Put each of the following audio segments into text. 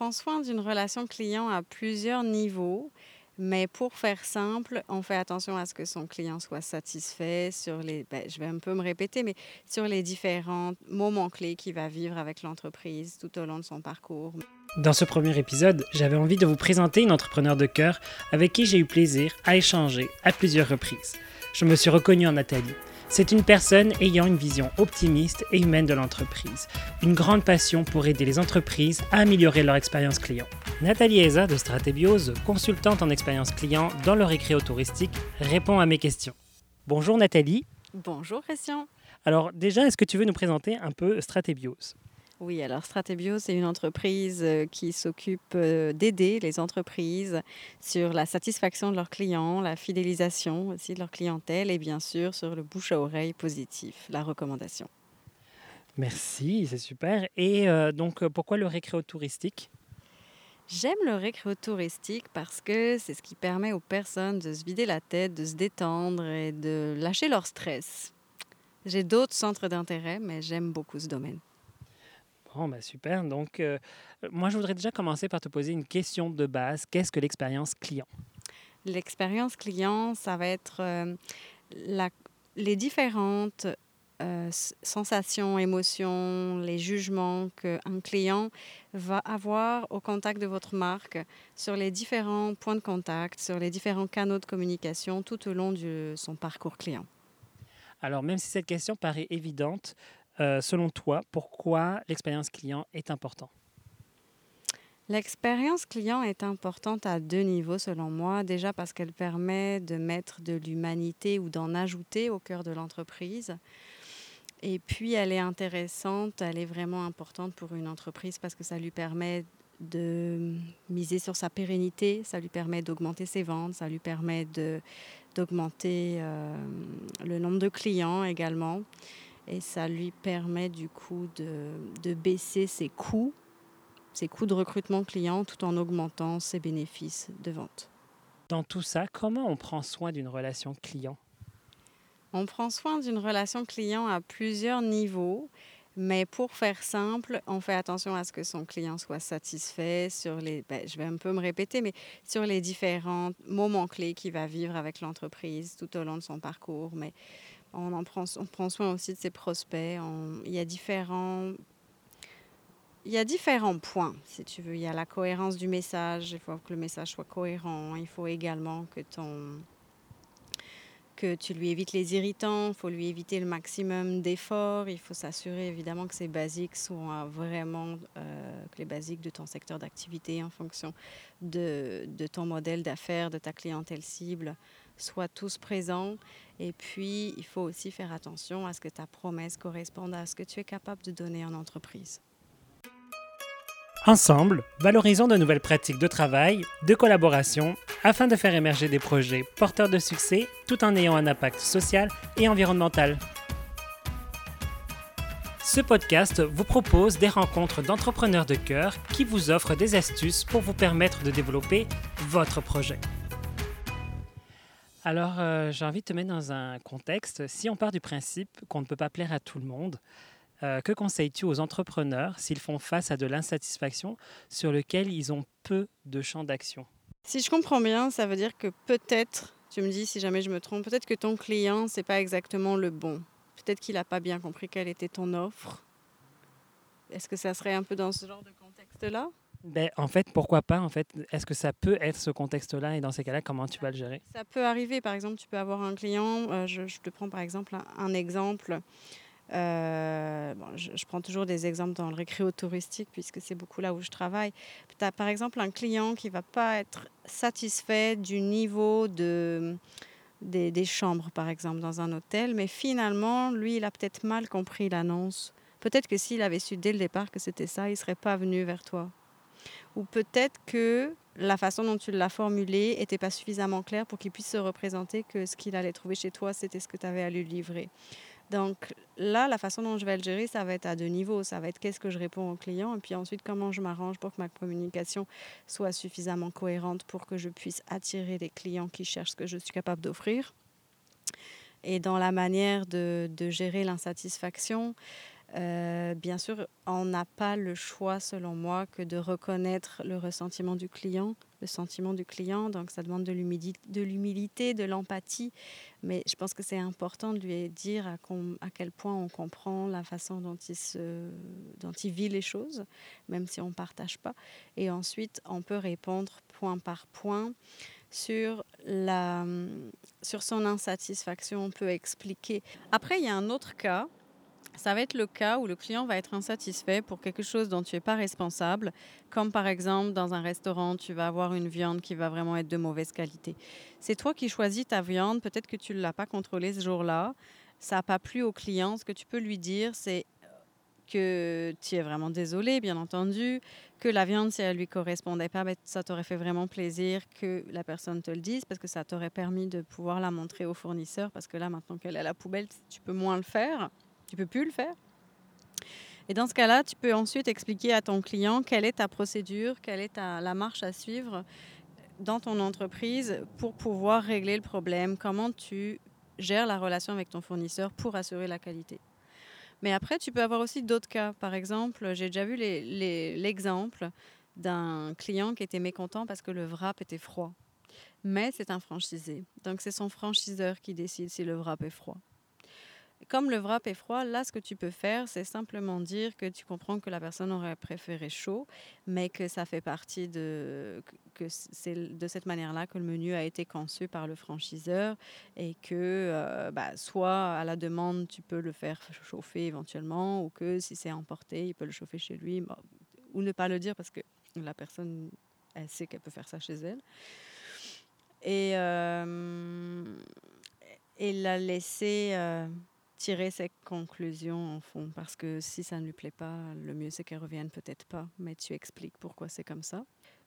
prend soin d'une relation client à plusieurs niveaux. Mais pour faire simple, on fait attention à ce que son client soit satisfait sur les, ben, je vais un peu me répéter, mais sur les différents moments clés qu'il va vivre avec l'entreprise tout au long de son parcours. Dans ce premier épisode, j'avais envie de vous présenter une entrepreneur de cœur avec qui j'ai eu plaisir à échanger à plusieurs reprises. Je me suis reconnu en Nathalie. C'est une personne ayant une vision optimiste et humaine de l'entreprise, une grande passion pour aider les entreprises à améliorer leur expérience client. Nathalie Eza de Stratébiose, consultante en expérience client dans le récréo touristique, répond à mes questions. Bonjour Nathalie. Bonjour Christian. Alors déjà, est-ce que tu veux nous présenter un peu Stratébiose oui, alors Stratébio, c'est une entreprise euh, qui s'occupe euh, d'aider les entreprises sur la satisfaction de leurs clients, la fidélisation aussi de leur clientèle et bien sûr sur le bouche à oreille positif, la recommandation. Merci, c'est super. Et euh, donc, pourquoi le récréo touristique? J'aime le récréo touristique parce que c'est ce qui permet aux personnes de se vider la tête, de se détendre et de lâcher leur stress. J'ai d'autres centres d'intérêt, mais j'aime beaucoup ce domaine. Bon, ben super. Donc, euh, moi, je voudrais déjà commencer par te poser une question de base. Qu'est-ce que l'expérience client? L'expérience client, ça va être euh, la, les différentes euh, sensations, émotions, les jugements qu'un client va avoir au contact de votre marque sur les différents points de contact, sur les différents canaux de communication tout au long de son parcours client. Alors, même si cette question paraît évidente, euh, selon toi, pourquoi l'expérience client est importante? L'expérience client est importante à deux niveaux selon moi. Déjà parce qu'elle permet de mettre de l'humanité ou d'en ajouter au cœur de l'entreprise. Et puis elle est intéressante, elle est vraiment importante pour une entreprise parce que ça lui permet de miser sur sa pérennité, ça lui permet d'augmenter ses ventes, ça lui permet d'augmenter euh, le nombre de clients également et ça lui permet du coup de, de, baisser ses coûts, ses coûts de recrutement client tout en augmentant ses bénéfices de vente. Dans tout ça, comment on prend soin d'une relation client? On prend soin d'une relation client à plusieurs niveaux. Mais pour faire simple, on fait attention à ce que son client soit satisfait sur les, ben, je vais un peu me répéter, mais sur les différents moments clés qu'il va vivre avec l'entreprise tout au long de son parcours. Mais on, en prend, soin aussi de ses prospects. il y a différents points, si tu veux. Il y a la cohérence du message. Il faut que le message soit cohérent. Il faut également que ton que tu lui évites les irritants, il faut lui éviter le maximum d'efforts, il faut s'assurer évidemment que ces basiques sont vraiment, euh, que les basiques de ton secteur d'activité en fonction de ton modèle d'affaires, de ta clientèle cible, soient tous présents. Et puis, il faut aussi faire attention à ce que ta promesse corresponde à ce que tu es capable de donner en entreprise. Ensemble, valorisons de nouvelles pratiques de travail, de collaboration, afin de faire émerger des projets porteurs de succès tout en ayant un impact social et environnemental. Ce podcast vous propose des rencontres d'entrepreneurs de cœur qui vous offrent des astuces pour vous permettre de développer votre projet. Alors, euh, j'ai envie de te mettre dans un contexte. Si on part du principe qu'on ne peut pas plaire à tout le monde, euh, que conseilles-tu aux entrepreneurs s'ils font face à de l'insatisfaction sur lequel ils ont peu de champ d'action? Si je comprends bien, ça veut dire que peut-être, tu me dis si jamais je me trompe, peut-être que ton client, c'est pas exactement le bon. Peut-être qu'il n'a pas bien compris quelle était ton offre. Est-ce que ça serait un peu dans ce genre de contexte-là? Ben, en fait, pourquoi pas? En fait, est-ce que ça peut être ce contexte-là et dans ces cas-là, comment tu vas le gérer? Ça peut arriver. Par exemple, tu peux avoir un client, euh, je, te prends par exemple un, exemple. Euh, je, prends toujours des exemples dans le récréo touristique puisque c'est beaucoup là où je travaille. Tu as par exemple un client qui va pas être satisfait du niveau de, des, des, chambres, par exemple, dans un hôtel, mais finalement, lui, il a peut-être mal compris l'annonce. Peut-être que s'il avait su dès le départ que c'était ça, il ne serait pas venu vers toi. Ou peut-être que la façon dont tu l'as formulé n'était pas suffisamment claire pour qu'il puisse se représenter que ce qu'il allait trouver chez toi, c'était ce que tu avais à lui livrer. Donc là, la façon dont je vais le gérer, ça va être à deux niveaux. Ça va être qu'est-ce que je réponds au client et puis ensuite comment je m'arrange pour que ma communication soit suffisamment cohérente pour que je puisse attirer les clients qui cherchent ce que je suis capable d'offrir. Et dans la manière de, de gérer l'insatisfaction, Euh, bien sûr, on n'a pas le choix, selon moi, que de reconnaître le ressentiment du client, le sentiment du client. Donc, ça demande de l'humilité, de l'empathie. Mais je pense que c'est important de lui dire à, quel point on comprend la façon dont il, se, dont il vit les choses, même si on ne partage pas. Et ensuite, on peut répondre point par point sur, la, sur son insatisfaction. On peut expliquer. Après, il y a un autre cas ça va être le cas où le client va être insatisfait pour quelque chose dont tu n'es pas responsable, comme par exemple dans un restaurant, tu vas avoir une viande qui va vraiment être de mauvaise qualité. C'est toi qui choisis ta viande, peut-être que tu ne l'as pas contrôlée ce jour-là, ça n'a pas plu au client, ce que tu peux lui dire, c'est que tu es vraiment désolé, bien entendu, que la viande, si elle lui correspondait pas, ben, ça t'aurait fait vraiment plaisir que la personne te le dise parce que ça t'aurait permis de pouvoir la montrer au fournisseur parce que là, maintenant qu'elle est à la poubelle, tu peux moins le faire. Tu peux plus le faire? Et dans ce cas-là, tu peux ensuite expliquer à ton client quelle est ta procédure, quelle est la marche à suivre dans ton entreprise pour pouvoir régler le problème, comment tu gères la relation avec ton fournisseur pour assurer la qualité? Mais après, tu peux avoir aussi d'autres cas. Par exemple, j'ai déjà vu l'exemple d'un client qui était mécontent parce que le wrap était froid. Mais c'est un franchisé. Donc, c'est son franchiseur qui décide si le wrap est froid. Comme le wrap est froid, là, ce que tu peux faire, c'est simplement dire que tu comprends que la personne aurait préféré chaud, mais que ça fait partie de que c'est de cette manière-là que le menu a été conçu par le franchiseur et que euh, bah, soit à la demande, tu peux le faire chauffer éventuellement, ou que si c'est emporté, il peut le chauffer chez lui, ou ne pas le dire parce que la personne, elle sait qu'elle peut faire ça chez elle. Et, euh, la laisser... Euh, tirer ses conclusions en fond. Parce que si ça ne lui plaît pas, le mieux c'est qu'elle revienne peut-être pas, mais tu expliques pourquoi c'est comme ça.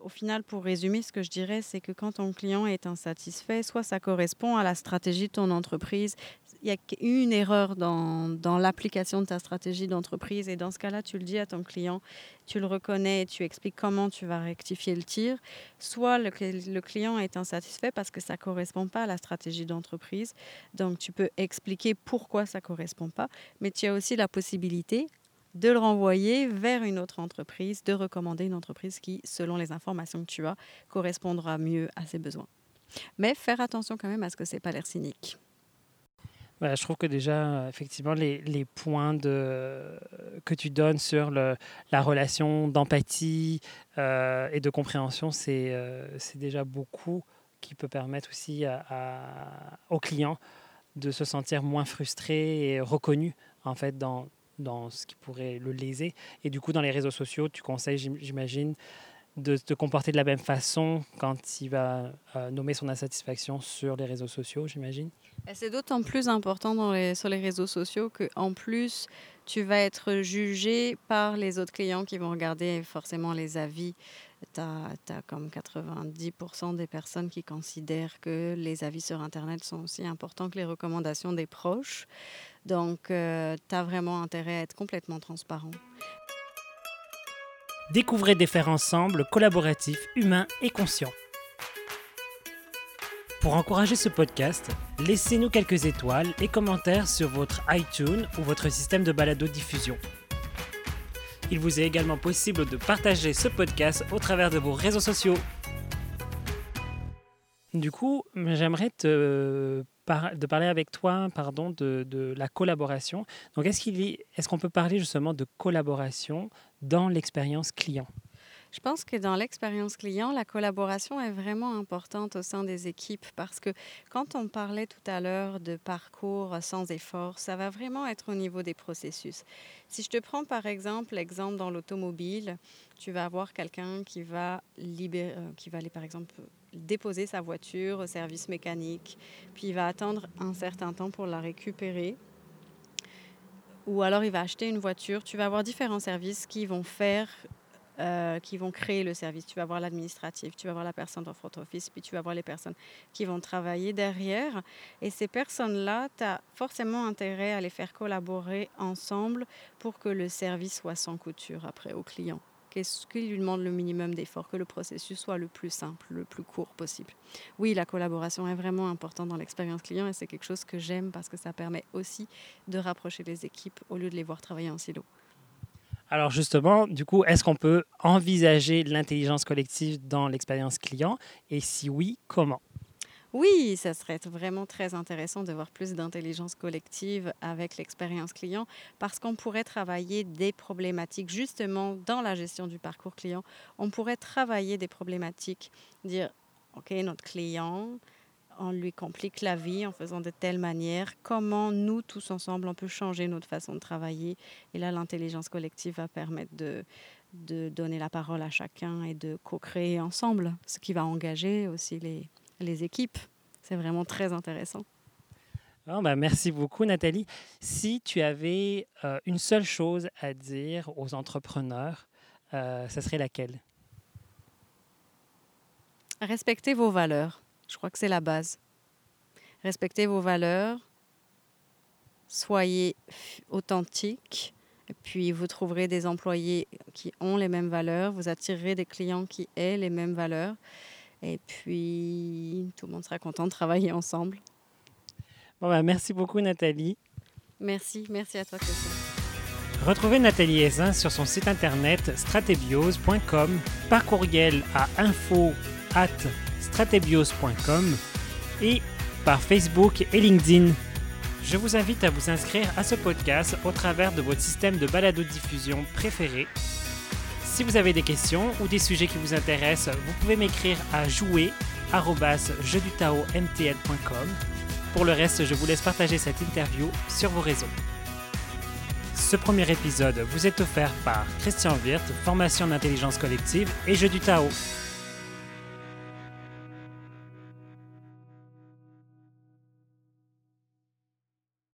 Au final, pour résumer, ce que je dirais, c'est que quand ton client est insatisfait, soit ça correspond à la stratégie de ton entreprise, il y a une erreur dans, l'application de ta stratégie d'entreprise et dans ce cas-là, tu le dis à ton client, tu le reconnais et tu expliques comment tu vas rectifier le tir. Soit le, le client est insatisfait parce que ça ne correspond pas à la stratégie d'entreprise. Donc, tu peux expliquer pourquoi ça ne correspond pas, mais tu as aussi la possibilité de le renvoyer vers une autre entreprise, de recommander une entreprise qui, selon les informations que tu as, correspondra mieux à ses besoins. Mais faire attention quand même à ce que ce n'est pas l'air cynique je trouve que déjà, effectivement, les, les points de, que tu donnes sur le, la relation d'empathie euh, et de compréhension, c'est euh, déjà beaucoup qui peut permettre aussi à, aux clients de se sentir moins frustrés et reconnus en fait dans, dans ce qui pourrait le léser. Et du coup, dans les réseaux sociaux, tu conseilles, j'imagine, de te comporter de la même façon quand il va euh, nommer son insatisfaction sur les réseaux sociaux, j'imagine? C'est d'autant plus important sur les réseaux sociaux qu'en plus, tu vas être jugé par les autres clients qui vont regarder forcément les avis. Tu as, comme 90% des personnes qui considèrent que les avis sur Internet sont aussi importants que les recommandations des proches. Donc, euh, tu as vraiment intérêt à être complètement transparent. Découvrez des faits ensemble collaboratifs, humains et conscients. Pour encourager ce podcast, laissez-nous quelques étoiles et commentaires sur votre iTunes ou votre système de balado-diffusion. Il vous est également possible de partager ce podcast au travers de vos réseaux sociaux. Du coup, j'aimerais de parler avec toi pardon, de, la collaboration. Donc, est-ce qu'il est, qu'on peut parler justement de collaboration dans l'expérience client? Je pense que dans l'expérience client, la collaboration est vraiment importante au sein des équipes parce que quand on parlait tout à l'heure de parcours sans effort, ça va vraiment être au niveau des processus. Si je te prends par exemple l'exemple dans l'automobile, tu vas avoir quelqu'un qui va euh, aller par exemple déposer sa voiture au service mécanique, puis il va attendre un certain temps pour la récupérer. Ou alors il va acheter une voiture. Tu vas avoir différents services qui vont faire, euh, qui vont créer le service. Tu vas avoir l'administratif, tu vas avoir la personne dans front office, puis tu vas avoir les personnes qui vont travailler derrière. Et ces personnes-là, tu as forcément intérêt à les faire collaborer ensemble pour que le service soit sans couture après au client qu'est-ce qui lui demande le minimum d'effort, que le processus soit le plus simple, le plus court possible. Oui, la collaboration est vraiment importante dans l'expérience client et c'est quelque chose que j'aime parce que ça permet aussi de rapprocher les équipes au lieu de les voir travailler en silo. Alors justement, du coup, est-ce qu'on peut envisager l'intelligence collective dans l'expérience client? Et si oui, comment? Oui, ça serait vraiment très intéressant de voir plus d'intelligence collective avec l'expérience client parce qu'on pourrait travailler des problématiques justement dans la gestion du parcours client. On pourrait travailler des problématiques, dire, OK, notre client, on lui complique la vie en faisant de telle manière. Comment nous, tous ensemble, on peut changer notre façon de travailler? Et là, l'intelligence collective va permettre de, de donner la parole à chacun et de co-créer ensemble, ce qui va engager aussi les, les équipes. C'est vraiment très intéressant. Oh, ben merci beaucoup, Nathalie. Si tu avais euh, une seule chose à dire aux entrepreneurs, euh, ça serait laquelle? Respectez vos valeurs. Je crois que c'est la base. Respectez vos valeurs, soyez authentiques, et puis vous trouverez des employés qui ont les mêmes valeurs, vous attirerez des clients qui aient les mêmes valeurs, et puis tout le monde sera content de travailler ensemble. Bon ben, merci beaucoup Nathalie. Merci, merci à toi Christian. Retrouvez Nathalie Ezin sur son site internet stratebios.com par courriel à info stratebios.com et par Facebook et LinkedIn. Je vous invite à vous inscrire à ce podcast au travers de votre système de balado-diffusion préféré. Si vous avez des questions ou des sujets qui vous intéressent, vous pouvez m'écrire à jouer@jeudutaomtl.com. Pour le reste, je vous laisse partager cette interview sur vos réseaux. Ce premier épisode vous est offert par Christian Wirth, formation d'intelligence collective et Jeu du Tao.